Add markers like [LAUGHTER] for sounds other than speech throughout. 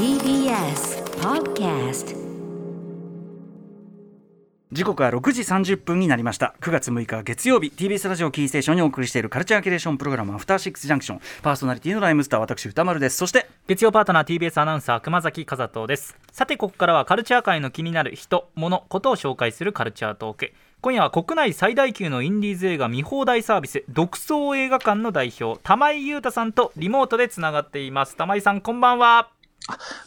TBS Podcast 時刻は6時30分になりました。9月6日月曜日 TBS ラジオキーステーションにお送りしているカルチャーキュレーションプログラムアフターシックスジャンクション。パーソナリティのライムスター私歌丸です。そして月曜パートナー TBS アナウンサー熊崎和人です。さてここからはカルチャー界の気になる人物ことを紹介するカルチャートーク。今夜は国内最大級のインディーズ映画見放題サービス独創映画館の代表玉井裕太さんとリモートでつながっています。玉井さんこんばんは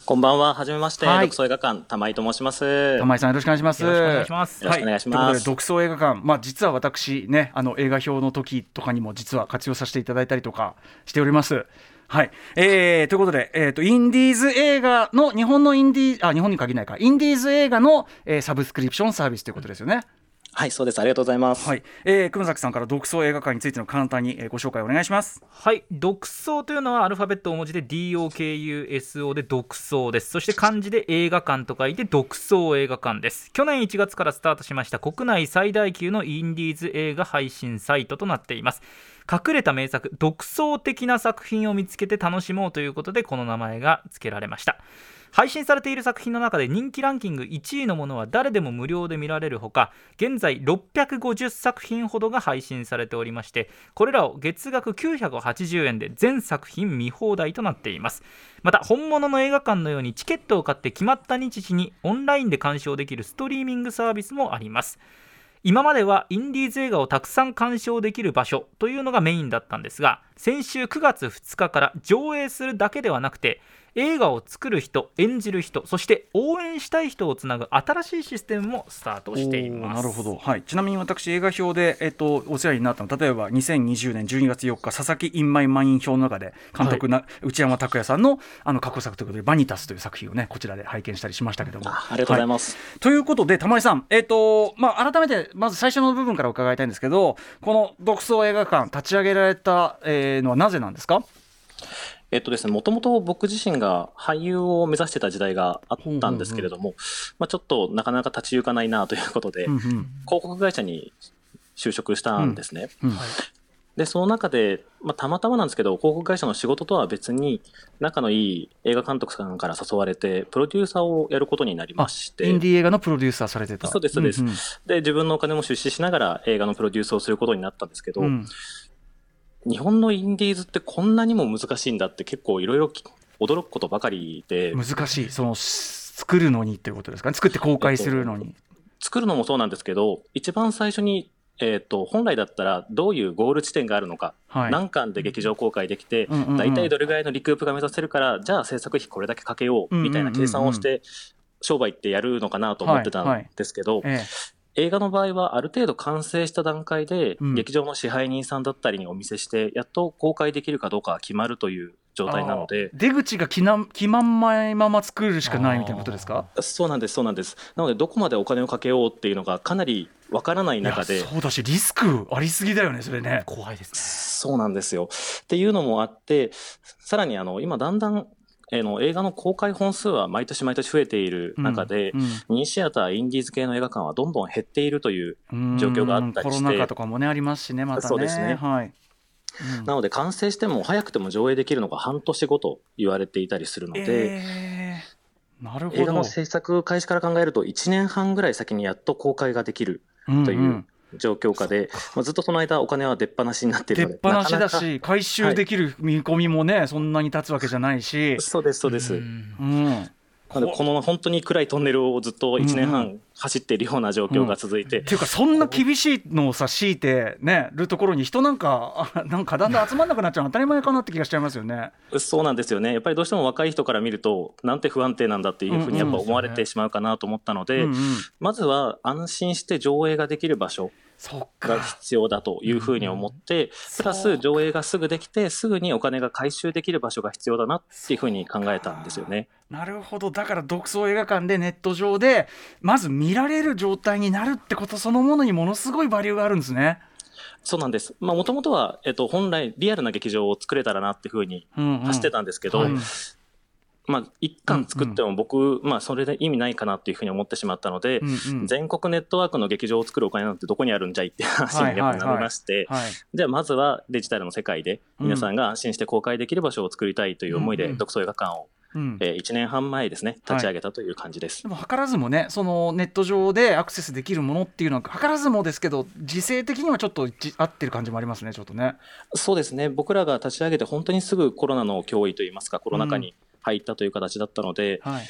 こんばんは、はじめまして、はい。独創映画館、玉井と申します。玉井さんよろしくお願いします。よろしくお願いします。よろしくお願いします。はということで独創映画館。まあ実は私ねあの映画表の時とかにも実は活用させていただいたりとかしております。はい、えー、ということで、えー、とインディーズ映画の日本のインディーあ日本に限らないか。インディーズ映画の、えーサブスクリプションサービスということですよね。はい、そうです。ありがとうございます。はい、えー、熊崎さんから独創映画館についての簡単に、えーご紹介お願いします。はい独創というのはアルファベット大文字で DOKUSO で独創ですそして漢字で映画館と書いて独創映画館です去年1月からスタートしました国内最大級のインディーズ映画配信サイトとなっています隠れた名作独創的な作品を見つけて楽しもうということでこの名前が付けられました配信されている作品の中で人気ランキング1位のものは誰でも無料で見られるほか現在650作品ほどが配信されておりましてこれらを月額980円で全作品見放題となっています。また本物の映画館のようにチケットを買って決まった日時にオンラインで鑑賞できるストリーミングサービスもあります。今まではインディーズ映画をたくさん鑑賞できる場所というのがメインだったんですが先週9月2日から上映するだけではなくて映画を作る人演じる人そして応援したい人をつなぐ新しいシステムもスタートしています。なるほど、はい、ちなみに私映画表で、えっと、お世話になったの例えば2020年12月4日佐々木インマイマイン表の中で監督な、内山拓也さんのあの過去作ということで「バニタス」という作品をねこちらで拝見したりしましたけども。あありがとうございます。ということで玉井さん、えっとまあ、改めてまず最初の部分から伺いたいんですけどこの独創映画館立ち上げられた、えーのはなぜなんですか？えっとですね、もともと僕自身が俳優を目指してた時代があったんですけれども、まあちょっとなかなか立ち行かないなということで、うんうん広告会社に就職したんですね。うんで、その中で、まあ、たまたまなんですけど、広告会社の仕事とは別に、仲のいい映画監督さんから誘われて、プロデューサーをやることになりまして、インディー映画のプロデューサーされてた。そうですそうです。んん。で、自分のお金も出資しながら映画のプロデュースをすることになったんですけど、うん日本のインディーズってこんなにも難しいんだって結構いろいろ驚くことばかりで、難しい。そのし作るのにっていうことですかね。作って公開するのに。作るのもそうなんですけど、一番最初に、えっ、と、本来だったらどういうゴール地点があるのか、はい。何巻で劇場公開できて、うんうんうん。大体どれぐらいのリクープが目指せるから、じゃあ制作費これだけかけよう、みたいな計算をして、商売ってやるのかなと思ってたんですけど、え映画の場合はある程度完成した段階で、うん劇場の支配人さんだったりにお見せして、やっと公開できるかどうかが決まるという状態なので、出口が決な決まんないまま作るしかないみたいなことですか？そうなんです、そうなんです。なので、どこまでお金をかけようっていうのがかなりわからない中でいや、そうだしリスクありすぎだよねそれね。怖いですねそうなんですよ。っていうのもあって、さらにあの、今だんだん、えーの映画の公開本数は毎年毎年増えている中で、ミニシアター、インディーズ系の映画館はどんどん減っているという、うん状況があったりしてコロナ禍とかもねありますしねまたね。そうですねはい。うんなので完成しても早くても上映できるのが半年後と言われていたりするので、えーなるほど。映画の制作開始から考えると1年半ぐらい先にやっと公開ができるといんうん状況下で、まあ、ずっとその間お金は出っ放しになっている出っ。放しだし回収できる見込みもね、そんなに経つわけじゃないしか。そうです、そうです。んうん。なのでこの本当に暗いトンネルをずっと1年うんう半走っているような状況が続いて、っていうかそんな厳しいのをさ強いてねるところに人なんかあ [LAUGHS] なんかだんだん集まんなくなっちゃうの当たり前かなって気がしちゃいますよね。そうなんですよね。やっぱりどうしても若い人から見ると、なんて不安定なんだっていうふうにやっぱ思われてしまうかなと思ったので、うんうんまずは安心して上映ができる場所がか。必要だというふうに思って、プラス上映がすぐできて、すぐにお金が回収できる場所が必要だなっていうふうに考えたんですよね。なるほどだから独創映画館でネット上でまず見られる状態になるってことそのものにものすごいバリューがあるんですね。そうなんです。まあ、もともとは、えっと、本来、リアルな劇場を作れたらなっていうふうにうんうん走ってたんですけど、はいまあ、一巻作っても僕、まあ、それで意味ないかなっていうふうに思ってしまったので、うんうん。全国ネットワークの劇場を作るお金なんてどこにあるんじゃいっていう [LAUGHS] 話にやっぱなりまして、はいじゃあまずはデジタルの世界で皆さんが安心して公開できる場所を作りたいという思いでうんうん独創映画館をうん、えー、1年半前ですね、立ち上げたという感じです、はい、でも図らずもね、そのネット上でアクセスできるものっていうのは、図らずもですけど、時勢的にはちょっと合ってる感じもありますね、ちょっとね。そうですね、僕らが立ち上げて、本当にすぐコロナの脅威といいますか、コロナ禍に入ったという形だったので、うん、はい。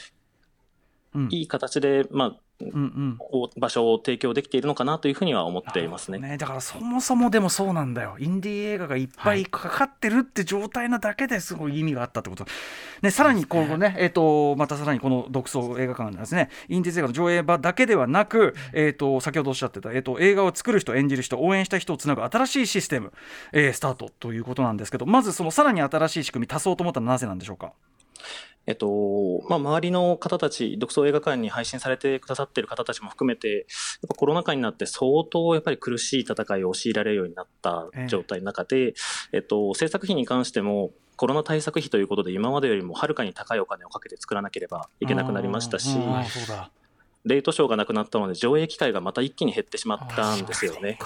うん、いい形で、まあ、うんうん、場所を提供できているのかなというふうには思っていますね、ね、だからそもそもでもそうなんだよ。インディー映画がいっぱいかかってるって状態なだけですごい意味があったってこと、ね、さらに今後ね、ね。えーと、またさらにこの独創映画館ですねインディー映画の上映場だけではなく、えーと、先ほどおっしゃってた、えーと、映画を作る人演じる人応援した人をつなぐ新しいシステム、えー、スタートということなんですけどまずそのさらに新しい仕組み足そうと思ったのはなぜなんでしょうか？えっと、まあ、周りの方たち、独創映画館に配信されてくださっている方たちも含めて、やっぱコロナ禍になって相当やっぱり苦しい戦いを強いられるようになった状態の中で、ええっと、制作費に関しても、コロナ対策費ということで今までよりもはるかに高いお金をかけて作らなければいけなくなりましたし、レートショーがなくなったので上映機会がまた一気に減ってしまったんですよね。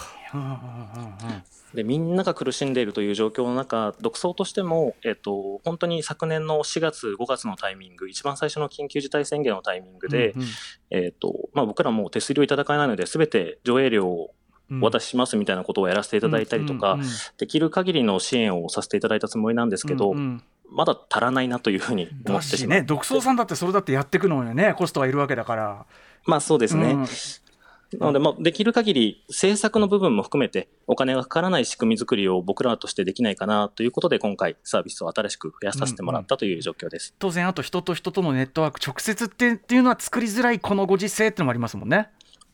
でみんなが苦しんでいるという状況の中、独創としても、えっと、本当に昨年の4月、5月のタイミング、一番最初の緊急事態宣言のタイミングで、うんうん、えっとまあ、僕らも手数料いただかないので、すべて上映料をお渡ししますみたいなことをやらせていただいたりとか、できる限りの支援をさせていただいたつもりなんですけど、うんうんまだ足らないなというふうに思ってし。ね、独創さんだってそれだってやっていくのにね、コストはいるわけだから。まあそうですね。うん、なので、まあ、できる限り制作の部分も含めてお金がかからない仕組み作りを僕らとしてできないかなということで今回サービスを新しく増やさせてもらったという状況です。うんうん、当然あと人と人とのネットワーク直接ってっていうのは作りづらいこのご時世っていうのもありますもんね。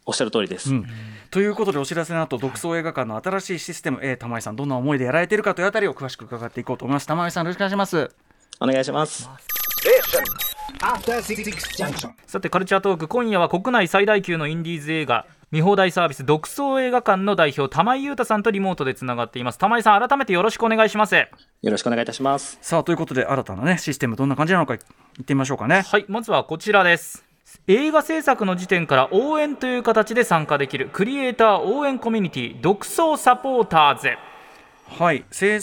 おっしゃる通りです、うん、ということでお知らせの後独創映画館の新しいシステム、えー、玉井さんどんな思いでやられているかというあたりを詳しく伺っていこうと思います玉井さんよろしくお願いしますお願いしますさてカルチャートーク今夜は国内最大級のインディーズ映画見放題サービス独創映画館の代表玉井裕太さんとリモートでつながっています。玉井さん改めてよろしくお願いします。よろしくお願いいたしますさあということで新たなねシステムどんな感じなのか言ってみましょうかね。はいまずはこちらです。映画制作の時点から応援という形で参加できるクリエイター応援コミュニティ独創サポーターズ。はい制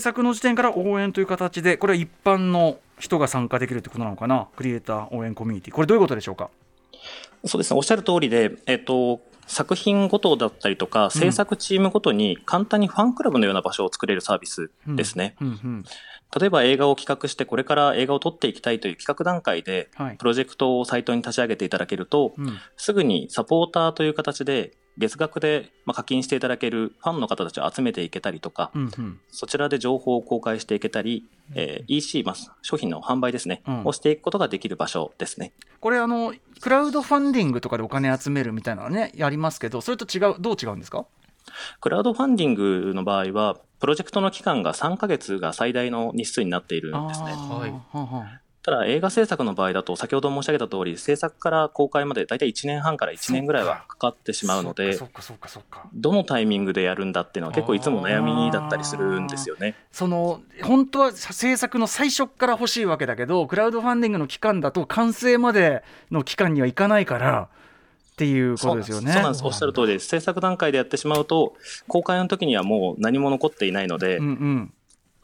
作の時点から応援という形でこれは一般の人が参加できるということなのかな？クリエイター応援コミュニティ。これどういうことでしょうか？そうですね、おっしゃる通りで、えっと、作品ごとだったりとか、制作チームごとに簡単にファンクラブのような場所を作れるサービスですね。うんうん。うん、例えば映画を企画して、これから映画を撮っていきたいという企画段階で、プロジェクトをサイトに立ち上げていただけると、はいすぐにサポーターという形で、月額で課金していただけるファンの方たちを集めていけたりとか、うんうん、そちらで情報を公開していけたり、えー、EC、まあ、商品の販売ですね、うん、をしていくことができる場所ですね。これあの、クラウドファンディングとかでお金集めるみたいなのね、やりますけど、それと違う、どう違うんですか？クラウドファンディングの場合は、プロジェクトの期間が3ヶ月が最大の日数になっているんですね。はいただ映画制作の場合だと、先ほど申し上げた通り、制作から公開まで大体1年半から1年ぐらいはかかってしまうので、どのタイミングでやるんだっていうのは結構いつも悩みだったりするんですよね。その本当は制作の最初から欲しいわけだけど、クラウドファンディングの期間だと完成までの期間にはいかないから。っていうことですよね。そうなんです。おっしゃる通りです。制作段階でやってしまうと、公開の時にはもう何も残っていないので、うんうん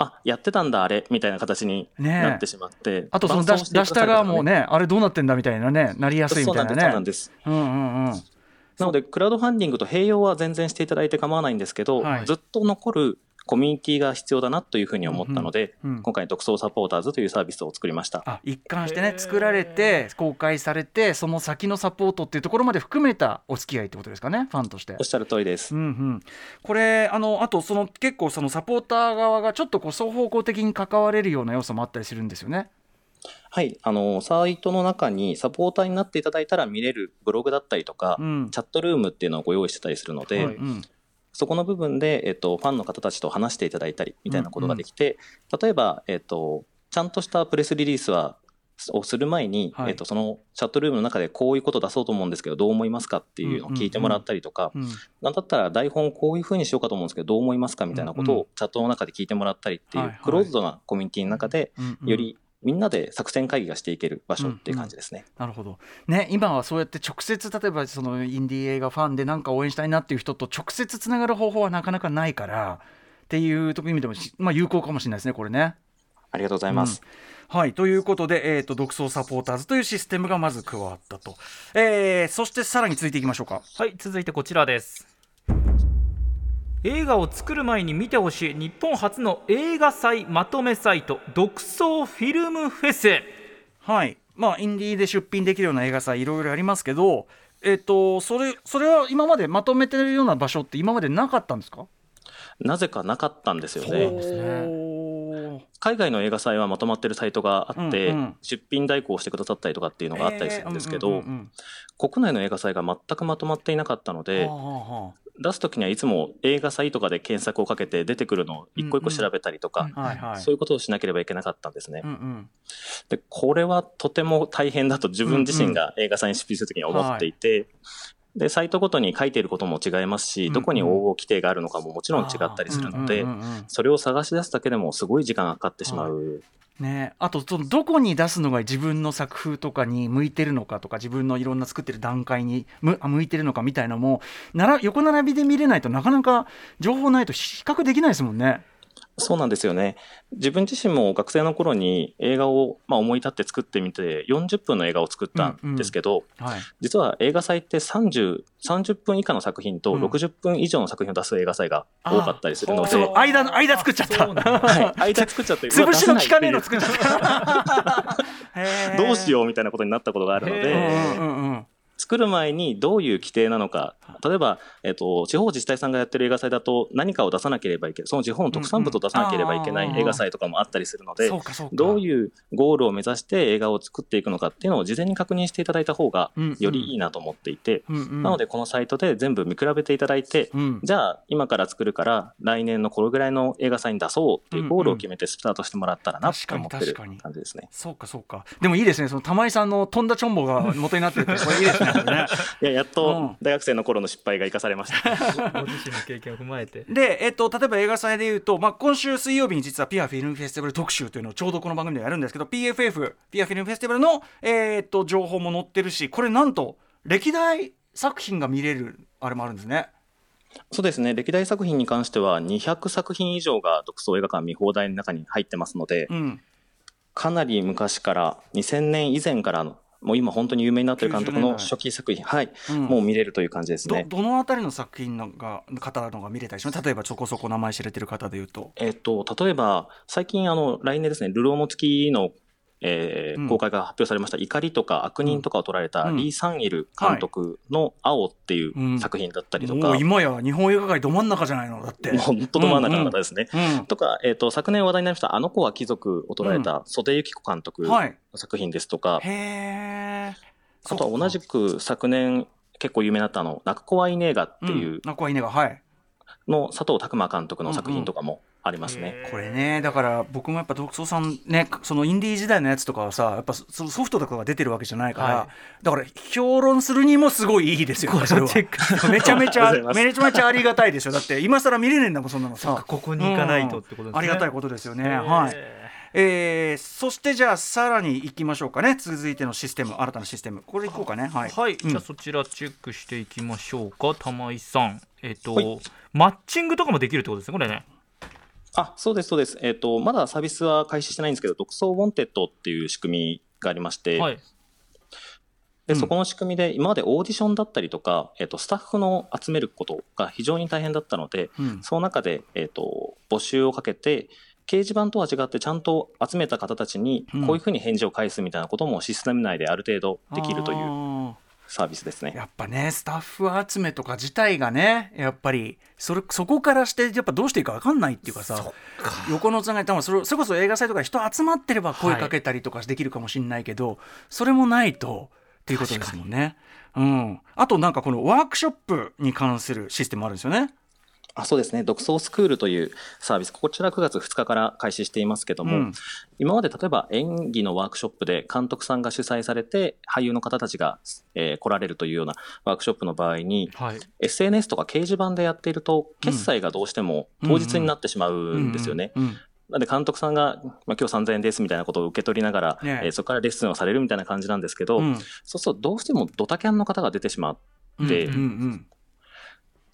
あやってたんだあれみたいな形になってしまって、ね、あとその出し出した側もねあれどうなってんだみたいなねなりやすいみたいなね。そうなんです。うんうんうん。なのでクラウドファンディングと併用は全然していただいて構わないんですけど、はい、ずっと残るコミュニティが必要だなというふうに思ったので、うんうん、今回、独創サポーターズというサービスを作りました。あ一貫してね、作られて、公開されて、その先のサポートっていうところまで含めたお付き合いってことですかね、ファンとして。おっしゃる通りです。うんうん、これあの、あとその結構、そのサポーター側がちょっとこう双方向的に関われるような要素もあったりするんですよね。はい、あのサイトの中にサポーターになっていただいたら見れるブログだったりとか、うん、チャットルームっていうのをご用意してたりするので、はいうん、そこの部分で、えっと、ファンの方たちと話していただいたりみたいなことができて、うんうん、例えば、えっと、ちゃんとしたプレスリリースはをする前に、はい、えっと、そのチャットルームの中でこういうこと出そうと思うんですけどどう思いますかっていうのを聞いてもらったりとか、うん。うんうん、なんだったら台本こういうふうにしようかと思うんですけどどう思いますかみたいなことをチャットの中で聞いてもらったりっていう、クローズドなコミュニティの中で、よりみんなで作戦会議がしていける場所っていう感じですね。うんうん、なるほど、ね、今はそうやって直接例えばそのインディー映画ファンで何か応援したいなっていう人と直接つながる方法はなかなかないからっていう意味でも、まあ、有効かもしれないですねこれね。ありがとうございます。うんはいということで、えーと、独創サポーターズというシステムがまず加わったと、えー、そしてさらに続いていきましょうかはい続いてこちらです映画を作る前に見てほしい。日本初の映画祭まとめサイト。独創フィルムフェス。はい。まあインディーで出品できるような映画祭いろいろありますけどえっ、ー、とそれそれは今までまとめてるような場所って今までなかったんですか？なぜかなかったんですよね。海外の映画祭はまとまってるサイトがあって、うんうん、出品代行してくださったりとかっていうのがあったりするんですけど、国内の映画祭が全くまとまっていなかったので、出す時にはいつも映画祭とかで検索をかけて出てくるのを一個一個調べたりとか、そういうことをしなければいけなかったんですね。うんうん、でこれはとても大変だと自分自身が映画祭に出品する時に思っていて、うんうんで、サイトごとに書いていることも違いますし、どこに応募規定があるのかももちろん違ったりするので、それを探し出すだけでもすごい時間がかかってしまう。ね、あとそのどこに出すのが自分の作風とかに向いてるのかとか自分のいろんな作ってる段階に向向いてるのかみたいなのもなら横並びで見れないとなかなか情報ないと比較できないですもんね。そうなんですよね。自分自身も学生の頃に映画を、まあ、思い立って作ってみて40分の映画を作ったんですけど、うんうんはい、実は映画祭って30 30分以下の作品と60分以上の作品を出す映画祭が多かったりするので、うん、間の間作っちゃった、はい、[LAUGHS] 間作っちゃって潰しの効かねえの作っちゃった。どうしようみたいなことになったことがあるので、うんうんうん作る前にどういう規定なのか、例えば、えっ、と、地方自治体さんがやってる映画祭だと何かを出さなければいけない、その地方の特産物を出さなければいけない映画祭とかもあったりするので、どういうゴールを目指して映画を作っていくのかっていうのを事前に確認していただいた方がよりいいなと思っていて、なのでこのサイトで全部見比べていただいて、じゃあ今から作るから来年のこれぐらいの映画祭に出そうっていうゴールを決めてスタートしてもらったらなと思ってる感じですね。そうかそうか。でもいいですね、その玉井さんの飛んだチョンボが元になってて、これいいですね。いややっと大学生の頃の失敗が生かされました。ご自身の経験を踏まえて。で、えっと、例えば映画祭でいうと、まあ、今週水曜日に実はピアフィルムフェスティバル特集というのをちょうどこの番組でやるんですけど、PFF、ピアフィルムフェスティバルの、えー、っと情報も載ってるし、これなんと歴代作品が見れるあれもあるんですね。そうですね歴代作品に関しては200作品以上が独創映画館見放題の中に入ってますので、うん、かなり昔から2000年以前からのもう今本当に有名になってる監督の初期作品、はい、うん、もう見れるという感じですね。どどのあたりの作品のが方のが見れたりします？例えばそこそこ名前知れてる方でいうと。えっと、例えば、最近あの、来年ですね、流浪の月のえー、公開が発表されました、怒りとか悪人とかを撮られたリー・サンイル監督の青っていう作品だったりとか。うん、今や日本映画界ど真ん中じゃないのだって。本当ど真ん中の方ですね。とか、えっ、ー、と、昨年話題になりました、あの子は貴族を撮られた袖幸子監督の作品ですとか、あとは同じく昨年結構有名になったあの、泣く子はいねえがっていう、泣く子はいねえが、はい。の佐藤拓磨監督の作品とかも、ありますね。これねだから僕もやっぱ独創さんねそのインディー時代のやつとかはさやっぱそのソフトとかが出てるわけじゃないから、はい、だから評論するにもすごいいいですよそれは。[LAUGHS] めちゃめちゃめちゃめちゃありがたいでしょ。だって今更見れねえんだもんそんなのさ。ここに行かないとってことですね、ありがたいことですよね。はい。えー、そしてじゃあさらにいきましょうかね。続いてのシステム新たなシステム。これいこうかね。はい、はい、うん、じゃあそちらチェックしていきましょうか玉井さん。えっ、ー、と、はい、マッチングとかもできるってことですねこれねあ、そうです、そうです。えっ、ー、と、まだサービスは開始してないんですけど、独創ウォンテッドっていう仕組みがありまして、はい、で、そこの仕組みで、今までオーディションだったりとか、えっ、ー、と、スタッフの集めることが非常に大変だったので、うん、その中で、えっ、ー、と、募集をかけて、掲示板とは違ってちゃんと集めた方たちにこういうふうに返事を返すみたいなこともシステム内である程度できるというサービスですね。やっぱねスタッフ集めとか自体がねやっぱりそれそこからしてやっぱどうしていいか分かんないっていうかさ横のつながり多分それそれこそ映画祭とか人集まってれば声かけたりとかできるかもしれないけど、はい、それもないとっていうことですもんね。うん、あとなんかこのワークショップに関するシステムあるんですよね。あそうですね、独創スクールというサービス、こちら9月2日から開始していますけども、うん、今まで例えば演技のワークショップで監督さんが主催されて、俳優の方たちが、えー、来られるというようなワークショップの場合に、はい、SNS とか掲示板でやっていると、決済がどうしても当日になってしまうんですよね。なんで監督さんが、まあ、今日3000円ですみたいなことを受け取りながら、ねえ。ー、そこからレッスンをされるみたいな感じなんですけど、うん、そうするとどうしてもドタキャンの方が出てしまって、うんうんうん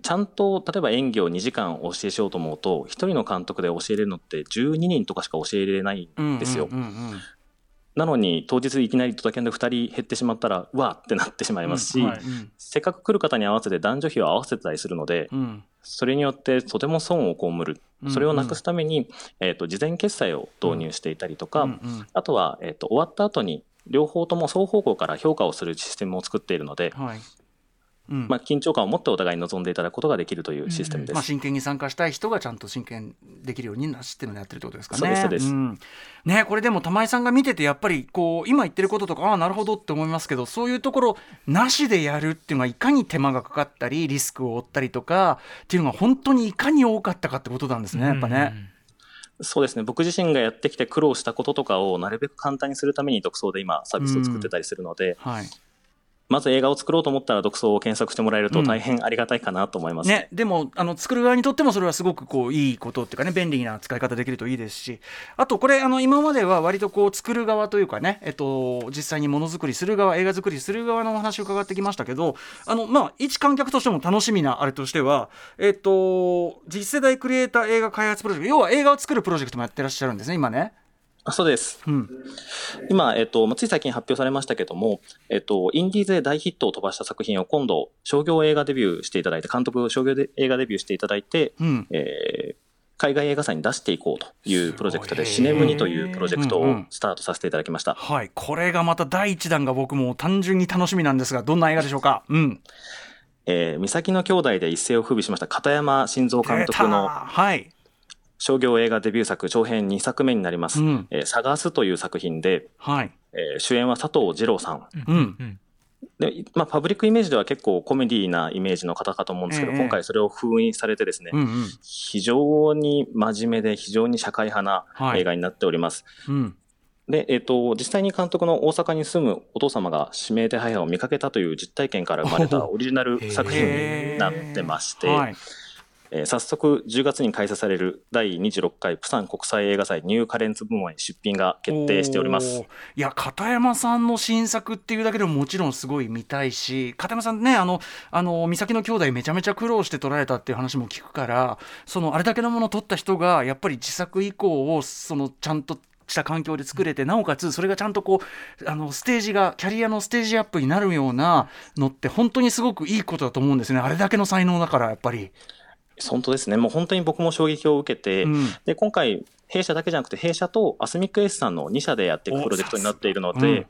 ちゃんと例えば演技を2時間教えしようと思うと1人の監督で教えれるのって12人とかしか教えれないんですよ。なのに当日いきなりドタキャンで2人減ってしまったらうわってなってしまいますし、うんはい、せっかく来る方に合わせて男女比を合わせてたりするので、うん、それによってとても損を被る。それをなくすために、うんうん、えーと、事前決済を導入していたりとか、うんうん、あとは、えーと終わった後に両方とも双方向から評価をするシステムを作っているので、はい、うん、まあ、緊張感を持ってお互いに臨んでいただくことができるというシステムです、うん、まあ、真剣に参加したい人がちゃんと真剣できるようになシステムでやってるってことですかね。そうですそうです、うん、ねこれでも玉井さんが見ててやっぱりこう今言ってることとかああなるほどって思いますけどそういうところなしでやるっていうのはいかに手間がかかったりリスクを負ったりとかっていうのが本当にいかに多かったかってことなんですねやっぱね。そうですね。僕自身がやってきて苦労したこととかをなるべく簡単にするために独創で今サービスを作ってたりするので、はい、まず映画を作ろうと思ったら独創を検索してもらえると大変ありがたいかなと思います、うん、ね、でもあの作る側にとってもそれはすごくこういいことっていうかね便利な使い方できるといいですし。あとこれあの今までは割とこう作る側というかね、えっと、実際にものづくりする側映画作りする側のお話を伺ってきましたけどあの、まあ、一観客としても楽しみなあれとしては、えっと、次世代クリエイター映画開発プロジェクト要は映画を作るプロジェクトもやってらっしゃるんですね今ね。あそうです。うん、今、えっと、つい最近発表されましたけども、えっと、インディーズで大ヒットを飛ばした作品を今度、商業映画デビューしていただいて、監督商業で映画デビューしていただいて、うん、えー、海外映画祭に出していこうというプロジェクトで、シネムニというプロジェクトをスタートさせていただきました。うんうん、はい。これがまた第一弾が僕も単純に楽しみなんですが、どんな映画でしょうか？うん。えー、三崎の兄弟で一世を風靡しました片山晋三監督の、はい。商業映画デビュー作長編2作目になります「うん、えー、探す」という作品で、はい。えー、主演は佐藤二朗さん。うん。でまあ、パブリックイメージでは結構コメディなイメージの方かと思うんですけど、えー、今回それを封印されてですね、うんうん、非常に真面目で非常に社会派な映画になっております。はいうん、で、えっ、ー、と、実際に監督の大阪に住むお父様が指名手配犯を見かけたという実体験から生まれたオリジナル作品になってまして、はいえー、早速10月に開催される第26回プサン国際映画祭ニューカレンツ部門へ出品が決定しております。いや片山さんの新作っていうだけでももちろんすごい見たいし片山さんねあのあの美咲の兄弟めちゃめちゃ苦労して撮られたっていう話も聞くからそのあれだけのものを撮った人がやっぱり自作以降をそのちゃんとした環境で作れてなおかつそれがちゃんとこうあのステージがキャリアのステージアップになるようなのって本当にすごくいいことだと思うんですね。あれだけの才能だからやっぱり。本当ですね。もう本当に僕も衝撃を受けて、うん、で、今回、弊社だけじゃなくて、弊社とアスミックエースさんの2社でやっていくプロジェクトになっているので、うん、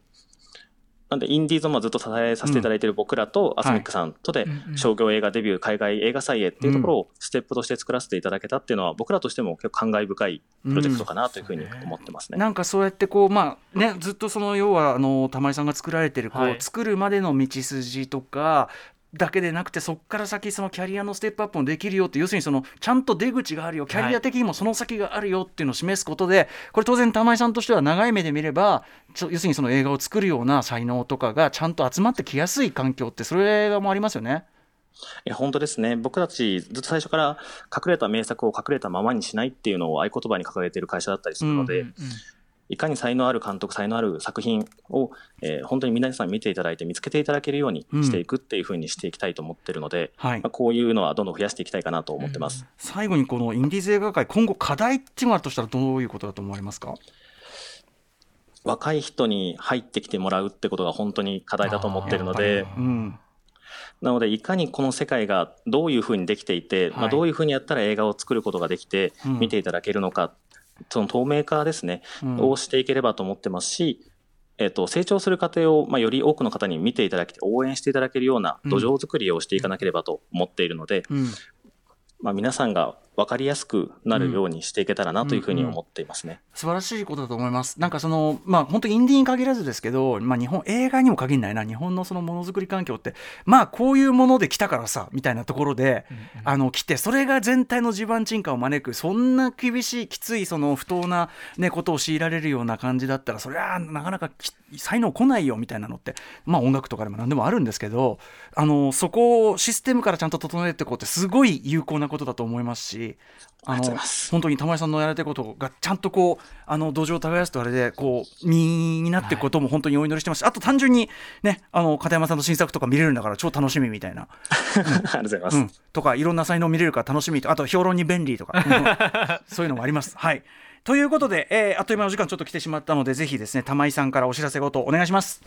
なんで、インディーズもずっと支えさせていただいている僕らと、アスミックさんとで、商業映画デビュー、海外映画祭へっていうところをステップとして作らせていただけたっていうのは、僕らとしても結構感慨深いプロジェクトかなというふうに思ってますね。なんかそうやってこう、まあね、ずっとその要はあの玉井さんが作られてるこう、はい、作るまでの道筋とかだけでなくてそこから先そのキャリアのステップアップもできるよって要するにそのちゃんと出口があるよキャリア的にもその先があるよっていうのを示すことで、これ当然玉井さんとしては長い目で見れば要するにその映画を作るような才能とかがちゃんと集まってきやすい環境ってそれもありますよね。いや本当ですね。僕たちずっと最初から隠れた名作を隠れたままにしないっていうのを合言葉に掲げている会社だったりするので、うんうんいかに才能ある監督、才能ある作品を、えー、本当に皆さん見ていただいて見つけていただけるようにしていくっていうふうにしていきたいと思ってるので、うんはい、まあ、こういうのはどんどん増やしていきたいかなと思ってます、うん、最後にこのインディーズ映画界今後課題っていうのがあるとしたらどういうことだと思われますか？若い人に入ってきてもらうってことが本当に課題だと思ってるので、うん、なのでいかにこの世界がどういうふうにできていて、はい、まあ、どういうふうにやったら映画を作ることができて見ていただけるのかその透明化ですね、うん、をしていければと思ってますし、えっ、と、成長する過程を、まあ、より多くの方に見ていただけて、応援していただけるような土壌作りをしていかなければと思っているので、うん、まあ、皆さんが分かりやすくなるようにしていけたらなというふうに思っていますね、うんうん。うん、素晴らしいことだと思います。なんかその、まあ、本当にインディーに限らずですけど、まあ、日本映画にも限らない。な日本のそのものづくり環境ってまあこういうもので来たからさみたいなところで、うんうん、あの来てそれが全体の地盤沈下を招くそんな厳しいきついその不当な、ね、ことを強いられるような感じだったらそれはなかなか才能来ないよみたいなのってまあ音楽とかでも何でもあるんですけどあのそこをシステムからちゃんと整えていこうってすごい有効なことだと思いますしあの本当に玉井さんのやられてることがちゃんとこうあの土壌を耕すとあれでこう身になっていくことも本当にお祈りしてますし、はい、あと単純にねあの片山さんの新作とか見れるんだから超楽しみみたいな、うん、ありがとうございます、うん、とかいろんな才能見れるから楽しみとあと評論に便利とか、うん、そういうのもあります。はい。ということで、えー、あっという間の時間ちょっと来てしまったのでぜひですね玉井さんからお知らせごとお願いします。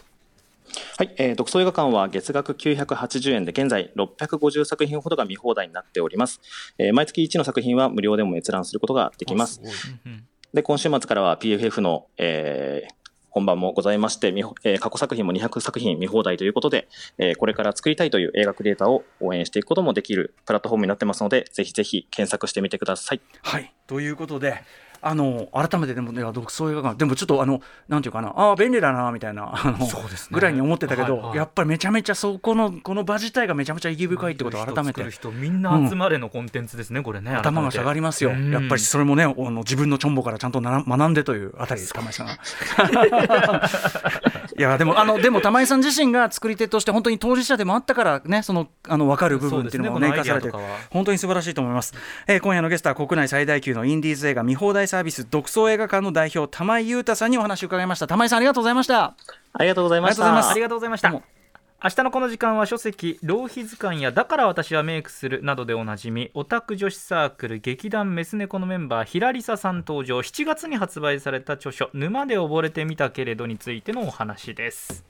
はい、えー、独創映画館は月額980円で現在650作品ほどが見放題になっております。えー、毎月1の作品は無料でも閲覧することができます。で、今週末からは PFF の、えー、本番もございまして、えー、過去作品も200作品見放題ということで、えー、これから作りたいという映画クリエイターを応援していくこともできるプラットフォームになってますので、ぜひぜひ検索してみてください。はい、ということで、あの改めてでもね独創映画館でもちょっとあのなんていうかなああ便利だなみたいなあの、ね、ぐらいに思ってたけど、はいはい、やっぱりめちゃめちゃそこのこの場自体がめちゃめちゃ意義深いってことを改めて。人みんな集まれのコンテンツですね、うん、これね頭が下がりますよ、やっぱりそれもねあの自分のチョンボからちゃんとな学んでというあたりです玉井さん [LAUGHS] いやでもあのでも玉井さん自身が作り手として本当に当事者でもあったからねそのあの分かる部分っていうのもね生かされて本当に素晴らしいと思います、えー、今夜のゲストは国内最大級のインディーズ映画見放題サービス独創映画館の代表玉井裕太さんにお話を伺いました。玉井さんありがとうございました。ありがとうございました。ありがとうございました明日のこの時間は書籍「浪費図鑑」や「だから私はメイクする」などでおなじみオタク女子サークル劇団メス猫のメンバーひらりささん登場。7月に発売された著書「沼で溺れてみたけれど」についてのお話です。